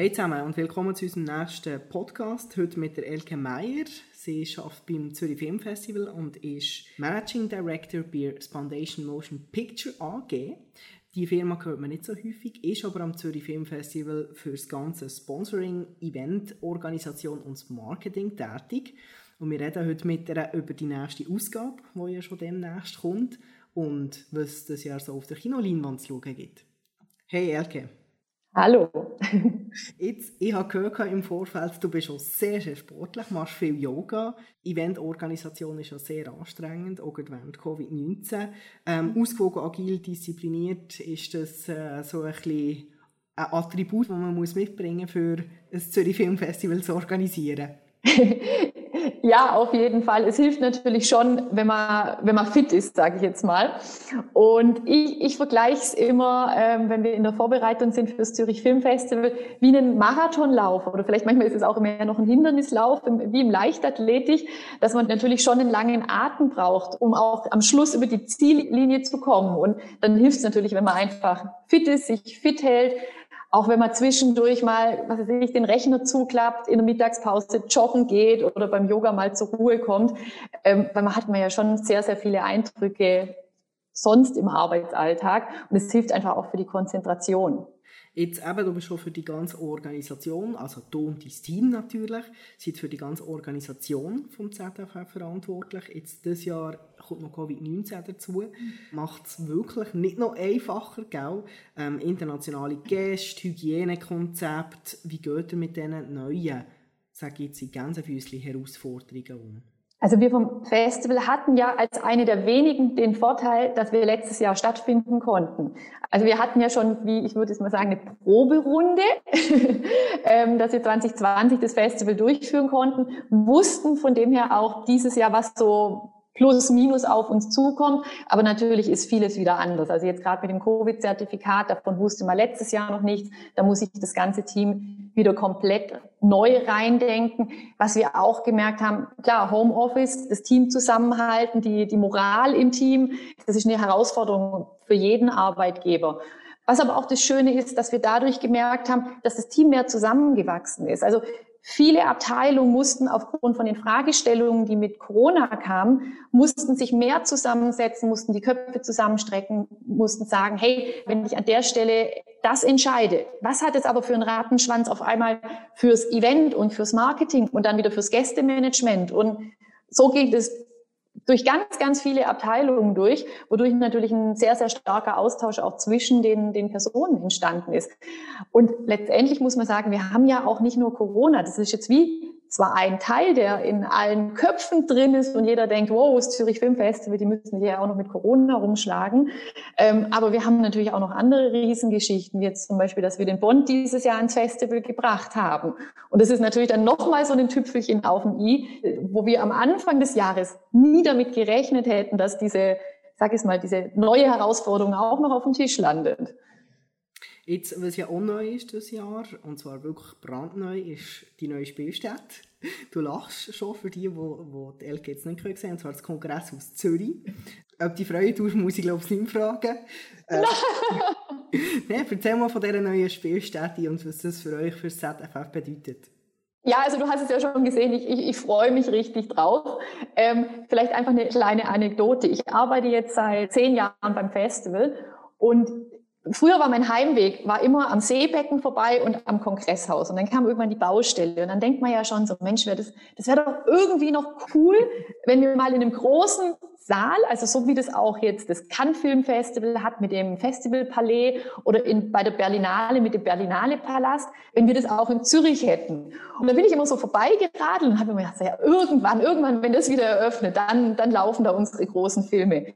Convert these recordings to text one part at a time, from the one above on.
Hey zusammen und willkommen zu unserem nächsten Podcast. Heute mit der Elke Meyer. Sie arbeitet beim Zürich Film Festival und ist Managing Director bei Foundation Motion Picture AG. Die Firma hört man nicht so häufig, ist aber am Zürich Film Festival für das ganze Sponsoring, Event-Organisation und das Marketing tätig. Und wir reden heute mit ihr über die nächste Ausgabe, die ja schon demnächst kommt und was das Jahr so auf der Kinoleinwand zu schauen gibt. Hey Elke. Hallo. Jetzt, ich habe gehört im Vorfeld, du bist schon sehr, sehr sportlich, machst viel Yoga. Eventorganisation ist ja sehr anstrengend, auch während Covid-19. Ähm, ausgewogen, agil, diszipliniert, ist das äh, so ein bisschen ein Attribut, das man muss mitbringen muss, für ein Zürich Filmfestival zu organisieren? Ja, auf jeden Fall. Es hilft natürlich schon, wenn man, wenn man fit ist, sage ich jetzt mal. Und ich, ich vergleiche es immer, ähm, wenn wir in der Vorbereitung sind für das Zürich Filmfestival, wie einen Marathonlauf oder vielleicht manchmal ist es auch mehr noch ein Hindernislauf, wie im Leichtathletik, dass man natürlich schon einen langen Atem braucht, um auch am Schluss über die Ziellinie zu kommen. Und dann hilft es natürlich, wenn man einfach fit ist, sich fit hält, auch wenn man zwischendurch mal, was weiß ich, den Rechner zuklappt, in der Mittagspause joggen geht oder beim Yoga mal zur Ruhe kommt, ähm, weil man hat man ja schon sehr, sehr viele Eindrücke sonst im Arbeitsalltag und es hilft einfach auch für die Konzentration. Jetzt eben, du bist schon für die ganze Organisation, also du und dein Team natürlich, seid für die ganze Organisation vom ZFF verantwortlich. Jetzt dieses Jahr kommt noch Covid-19 dazu. Macht es wirklich nicht noch einfacher, gell? Ähm, internationale Gäste, Hygienekonzept, wie geht ihr mit diesen neuen, sage ich jetzt, Gänsefüßchen Herausforderungen um? Also wir vom Festival hatten ja als eine der wenigen den Vorteil, dass wir letztes Jahr stattfinden konnten. Also wir hatten ja schon, wie ich würde es mal sagen, eine Proberunde, ähm, dass wir 2020 das Festival durchführen konnten, wussten von dem her auch dieses Jahr, was so plus minus auf uns zukommt. Aber natürlich ist vieles wieder anders. Also jetzt gerade mit dem Covid-Zertifikat, davon wusste man letztes Jahr noch nichts. Da muss ich das ganze Team wieder komplett neu reindenken. Was wir auch gemerkt haben, klar, Homeoffice, das Team zusammenhalten, die, die Moral im Team, das ist eine Herausforderung für jeden Arbeitgeber. Was aber auch das Schöne ist, dass wir dadurch gemerkt haben, dass das Team mehr zusammengewachsen ist. Also Viele Abteilungen mussten aufgrund von den Fragestellungen, die mit Corona kamen, mussten sich mehr zusammensetzen, mussten die Köpfe zusammenstrecken, mussten sagen, hey, wenn ich an der Stelle das entscheide, was hat es aber für einen Ratenschwanz auf einmal fürs Event und fürs Marketing und dann wieder fürs Gästemanagement? Und so geht es durch ganz, ganz viele Abteilungen durch, wodurch natürlich ein sehr, sehr starker Austausch auch zwischen den, den Personen entstanden ist. Und letztendlich muss man sagen, wir haben ja auch nicht nur Corona. Das ist jetzt wie zwar ein Teil, der in allen Köpfen drin ist und jeder denkt, wow, das Zürich Film Festival, die müssen hier ja auch noch mit Corona rumschlagen. Ähm, aber wir haben natürlich auch noch andere Riesengeschichten, wie jetzt zum Beispiel, dass wir den Bond dieses Jahr ins Festival gebracht haben. Und das ist natürlich dann nochmal so ein Tüpfelchen auf dem i, wo wir am Anfang des Jahres nie damit gerechnet hätten, dass diese, sag ich mal, diese neue Herausforderung auch noch auf dem Tisch landet. Jetzt, was ja auch neu ist dieses Jahr, und zwar wirklich brandneu, ist die neue Spielstätte. Du lachst schon für die, die, die die jetzt nicht gesehen haben, und zwar das Kongresshaus Zürich. Ob die Freude tust, muss ich glaube ich nicht fragen. Äh, Nein, erzähl mal von dieser neuen Spielstätte und was das für euch, für das ZFF bedeutet. Ja, also du hast es ja schon gesehen, ich, ich, ich freue mich richtig drauf. Ähm, vielleicht einfach eine kleine Anekdote. Ich arbeite jetzt seit zehn Jahren beim Festival und Früher war mein Heimweg, war immer am Seebecken vorbei und am Kongresshaus. Und dann kam irgendwann die Baustelle. Und dann denkt man ja schon so, Mensch, wär das, das wäre doch irgendwie noch cool, wenn wir mal in einem großen Saal, also so wie das auch jetzt das Cannes Film Festival hat mit dem Festivalpalais oder in, bei der Berlinale mit dem Berlinale Palast, wenn wir das auch in Zürich hätten. Und dann bin ich immer so vorbeigeradelt und habe mir gedacht, ja, irgendwann, irgendwann, wenn das wieder eröffnet, dann, dann laufen da unsere großen Filme.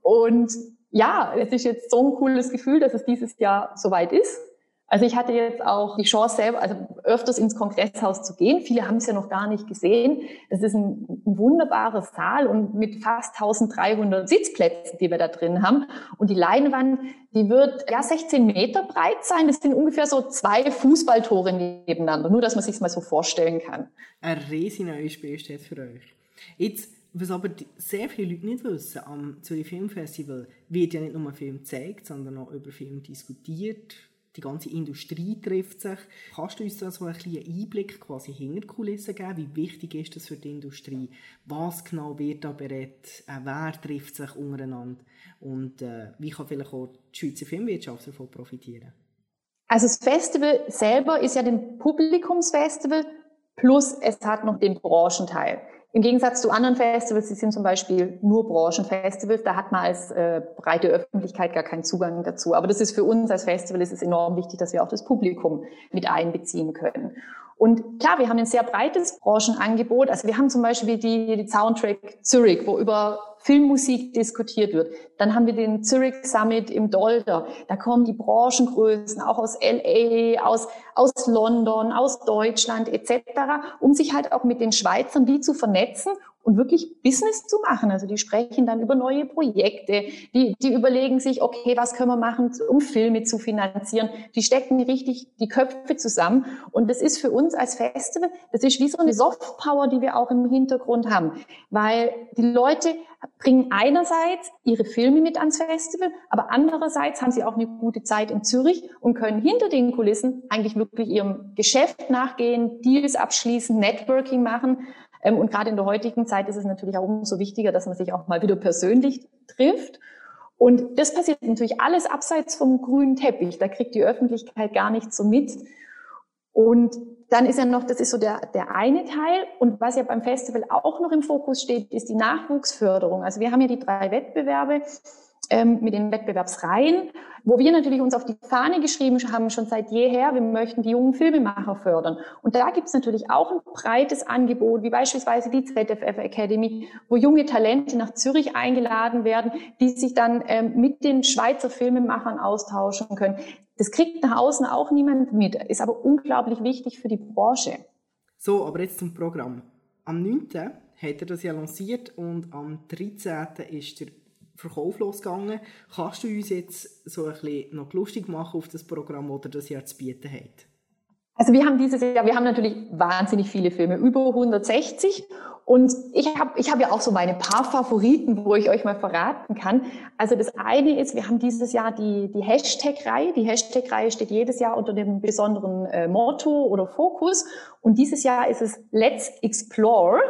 Und ja, es ist jetzt so ein cooles Gefühl, dass es dieses Jahr soweit ist. Also ich hatte jetzt auch die Chance selber, also öfters ins Kongresshaus zu gehen. Viele haben es ja noch gar nicht gesehen. Das ist ein, ein wunderbarer Saal und mit fast 1300 Sitzplätzen, die wir da drin haben. Und die Leinwand, die wird ja 16 Meter breit sein. Das sind ungefähr so zwei Fußballtore nebeneinander. Nur, dass man sich mal so vorstellen kann. Ein riesiger neues Spielstätte für euch. Jetzt was aber sehr viele Leute nicht wissen, am Zürich Filmfestival wird ja nicht nur Film gezeigt, sondern auch über Film diskutiert, die ganze Industrie trifft sich. Kannst du uns da so ein bisschen Einblick quasi hinter die Kulissen geben? Wie wichtig ist das für die Industrie? Was genau wird da berät? Äh, wer trifft sich untereinander? Und äh, wie kann vielleicht auch die Schweizer Filmwirtschaft davon profitieren? Also das Festival selber ist ja ein Publikumsfestival plus es hat noch den Branchenteil. Im Gegensatz zu anderen Festivals, die sind zum Beispiel nur Branchenfestivals, da hat man als äh, breite Öffentlichkeit gar keinen Zugang dazu. Aber das ist für uns als Festival ist es enorm wichtig, dass wir auch das Publikum mit einbeziehen können. Und klar, wir haben ein sehr breites Branchenangebot. Also wir haben zum Beispiel die, die Soundtrack Zurich, wo über Filmmusik diskutiert wird. Dann haben wir den Zurich Summit im Dolder. Da kommen die Branchengrößen auch aus LA, aus, aus London, aus Deutschland etc., um sich halt auch mit den Schweizern wie zu vernetzen und wirklich Business zu machen. Also die sprechen dann über neue Projekte, die, die überlegen sich, okay, was können wir machen, um Filme zu finanzieren. Die stecken richtig die Köpfe zusammen. Und das ist für uns als Festival, das ist wie so eine Softpower, die wir auch im Hintergrund haben. Weil die Leute bringen einerseits ihre Filme mit ans Festival, aber andererseits haben sie auch eine gute Zeit in Zürich und können hinter den Kulissen eigentlich wirklich ihrem Geschäft nachgehen, Deals abschließen, Networking machen. Ähm, und gerade in der heutigen Zeit ist es natürlich auch umso wichtiger, dass man sich auch mal wieder persönlich trifft. Und das passiert natürlich alles abseits vom grünen Teppich. Da kriegt die Öffentlichkeit gar nichts so mit. Und dann ist ja noch, das ist so der, der eine Teil. Und was ja beim Festival auch noch im Fokus steht, ist die Nachwuchsförderung. Also wir haben ja die drei Wettbewerbe ähm, mit den Wettbewerbsreihen, wo wir natürlich uns auf die Fahne geschrieben haben, schon seit jeher, wir möchten die jungen Filmemacher fördern. Und da gibt es natürlich auch ein breites Angebot, wie beispielsweise die ZFF Academy, wo junge Talente nach Zürich eingeladen werden, die sich dann ähm, mit den Schweizer Filmemachern austauschen können. Das kriegt nach außen auch niemand mit, ist aber unglaublich wichtig für die Branche. So, aber jetzt zum Programm. Am 9. hat er das ja lanciert und am 13. ist der Verkauf losgegangen. Kannst du uns jetzt so ein bisschen noch lustig machen auf das Programm, das das Jahr zu bieten hat? Also wir haben dieses Jahr, wir haben natürlich wahnsinnig viele Filme, über 160. Und ich habe ich hab ja auch so meine paar Favoriten, wo ich euch mal verraten kann. Also das eine ist, wir haben dieses Jahr die, die Hashtag-Reihe. Die Hashtag-Reihe steht jedes Jahr unter dem besonderen äh, Motto oder Fokus. Und dieses Jahr ist es Let's Explore.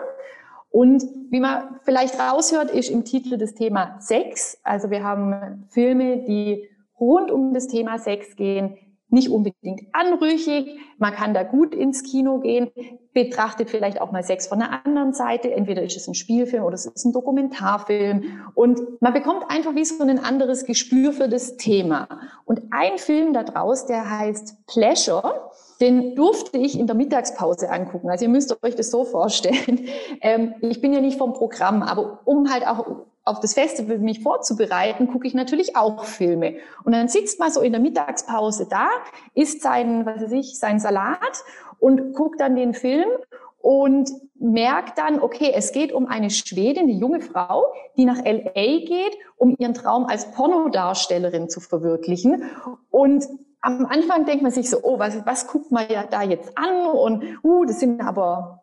Und wie man vielleicht raushört, ist im Titel das Thema Sex. Also wir haben Filme, die rund um das Thema Sex gehen, nicht unbedingt anrüchig. Man kann da gut ins Kino gehen, betrachtet vielleicht auch mal Sex von der anderen Seite. Entweder ist es ein Spielfilm oder es ist ein Dokumentarfilm. Und man bekommt einfach wie so ein anderes Gespür für das Thema. Und ein Film da draus, der heißt Pleasure, den durfte ich in der Mittagspause angucken. Also ihr müsst euch das so vorstellen. Ähm, ich bin ja nicht vom Programm, aber um halt auch auf das Festival mich vorzubereiten, gucke ich natürlich auch Filme. Und dann sitzt man so in der Mittagspause da, isst sein, was weiß ich, sein Salat und guckt dann den Film und merkt dann, okay, es geht um eine Schwedin, eine junge Frau, die nach LA geht, um ihren Traum als Pornodarstellerin zu verwirklichen. Und am Anfang denkt man sich so, oh, was, was guckt man ja da jetzt an? Und uh, das sind aber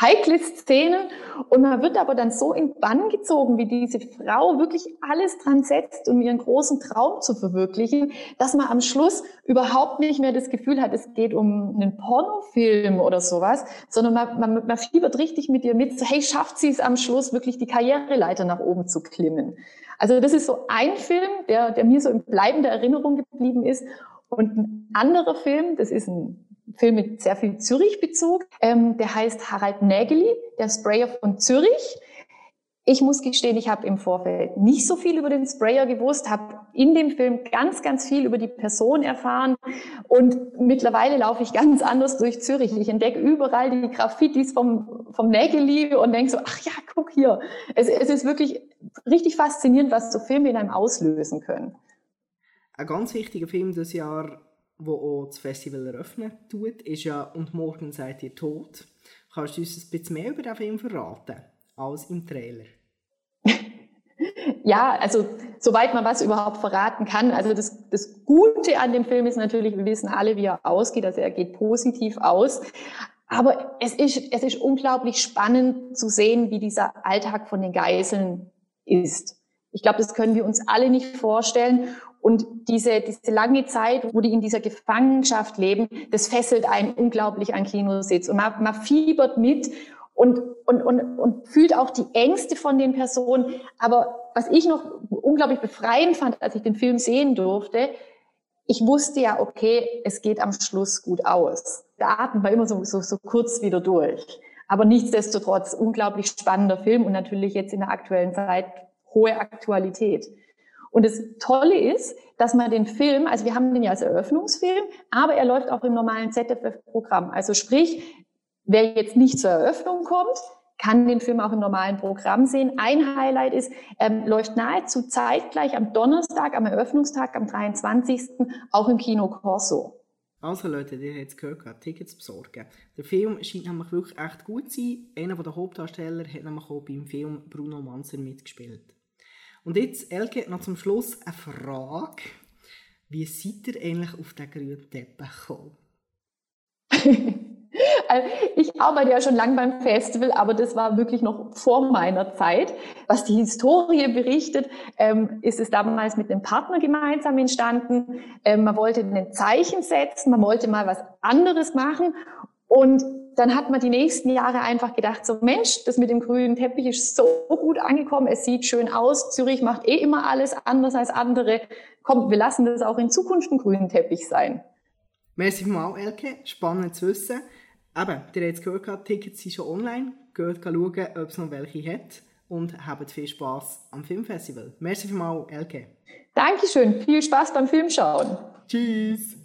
heikle Szenen und man wird aber dann so in Bann gezogen, wie diese Frau wirklich alles dran setzt, um ihren großen Traum zu verwirklichen, dass man am Schluss überhaupt nicht mehr das Gefühl hat, es geht um einen Pornofilm oder sowas, sondern man, man, man fiebert richtig mit ihr mit, so, hey, schafft sie es am Schluss wirklich die Karriereleiter nach oben zu klimmen. Also das ist so ein Film, der, der mir so in bleibender Erinnerung geblieben ist und ein anderer Film, das ist ein Film mit sehr viel Zürich-Bezug. Ähm, der heißt Harald Nägeli, der Sprayer von Zürich. Ich muss gestehen, ich habe im Vorfeld nicht so viel über den Sprayer gewusst, habe in dem Film ganz, ganz viel über die Person erfahren und mittlerweile laufe ich ganz anders durch Zürich. Ich entdecke überall die Graffitis vom, vom Nägeli und denke so, ach ja, guck hier. Es, es ist wirklich richtig faszinierend, was so Filme in einem auslösen können. Ein ganz wichtiger Film das Jahr wo auch das Festival eröffnen tut, ist ja «Und morgen seid ihr tot». Kannst du uns ein bisschen mehr über den Film verraten, als im Trailer? ja, also soweit man was überhaupt verraten kann. Also das, das Gute an dem Film ist natürlich, wir wissen alle, wie er ausgeht. Also er geht positiv aus. Aber es ist, es ist unglaublich spannend zu sehen, wie dieser Alltag von den Geiseln ist. Ich glaube, das können wir uns alle nicht vorstellen. Und diese, diese lange Zeit, wo die in dieser Gefangenschaft leben, das fesselt einen unglaublich an Kinositz. Und man, man fiebert mit und, und, und, und fühlt auch die Ängste von den Personen. Aber was ich noch unglaublich befreiend fand, als ich den Film sehen durfte, ich wusste ja, okay, es geht am Schluss gut aus. Der Atem war immer so, so, so kurz wieder durch. Aber nichtsdestotrotz unglaublich spannender Film und natürlich jetzt in der aktuellen Zeit hohe Aktualität. Und das Tolle ist, dass man den Film, also wir haben den ja als Eröffnungsfilm, aber er läuft auch im normalen ZFF-Programm. Also sprich, wer jetzt nicht zur Eröffnung kommt, kann den Film auch im normalen Programm sehen. Ein Highlight ist, ähm, läuft nahezu zeitgleich am Donnerstag, am Eröffnungstag, am 23. auch im Kino Corso. Also Leute, ihr habt es gehört, Tickets besorgen. Der Film scheint nämlich wirklich echt gut zu sein. Einer der Hauptdarsteller hat nämlich auch beim Film Bruno Manzer mitgespielt. Und jetzt, Elke, noch zum Schluss eine Frage. Wie seid ihr eigentlich auf den grünen Teppich gekommen? Also, ich arbeite ja schon lange beim Festival, aber das war wirklich noch vor meiner Zeit. Was die Historie berichtet, ähm, ist es damals mit einem Partner gemeinsam entstanden. Ähm, man wollte ein Zeichen setzen, man wollte mal was anderes machen und dann hat man die nächsten Jahre einfach gedacht, so Mensch, das mit dem grünen Teppich ist so gut angekommen, es sieht schön aus, Zürich macht eh immer alles anders als andere. Komm, wir lassen das auch in Zukunft ein grünen Teppich sein. Merci mal, Elke, spannend zu wissen. Eben, ihr habt es gehört, Tickets sind schon online, geht schauen, ob es noch welche hat und habt viel Spass am Filmfestival. Merci mal, Elke. Dankeschön, viel Spaß beim Filmschauen. Tschüss.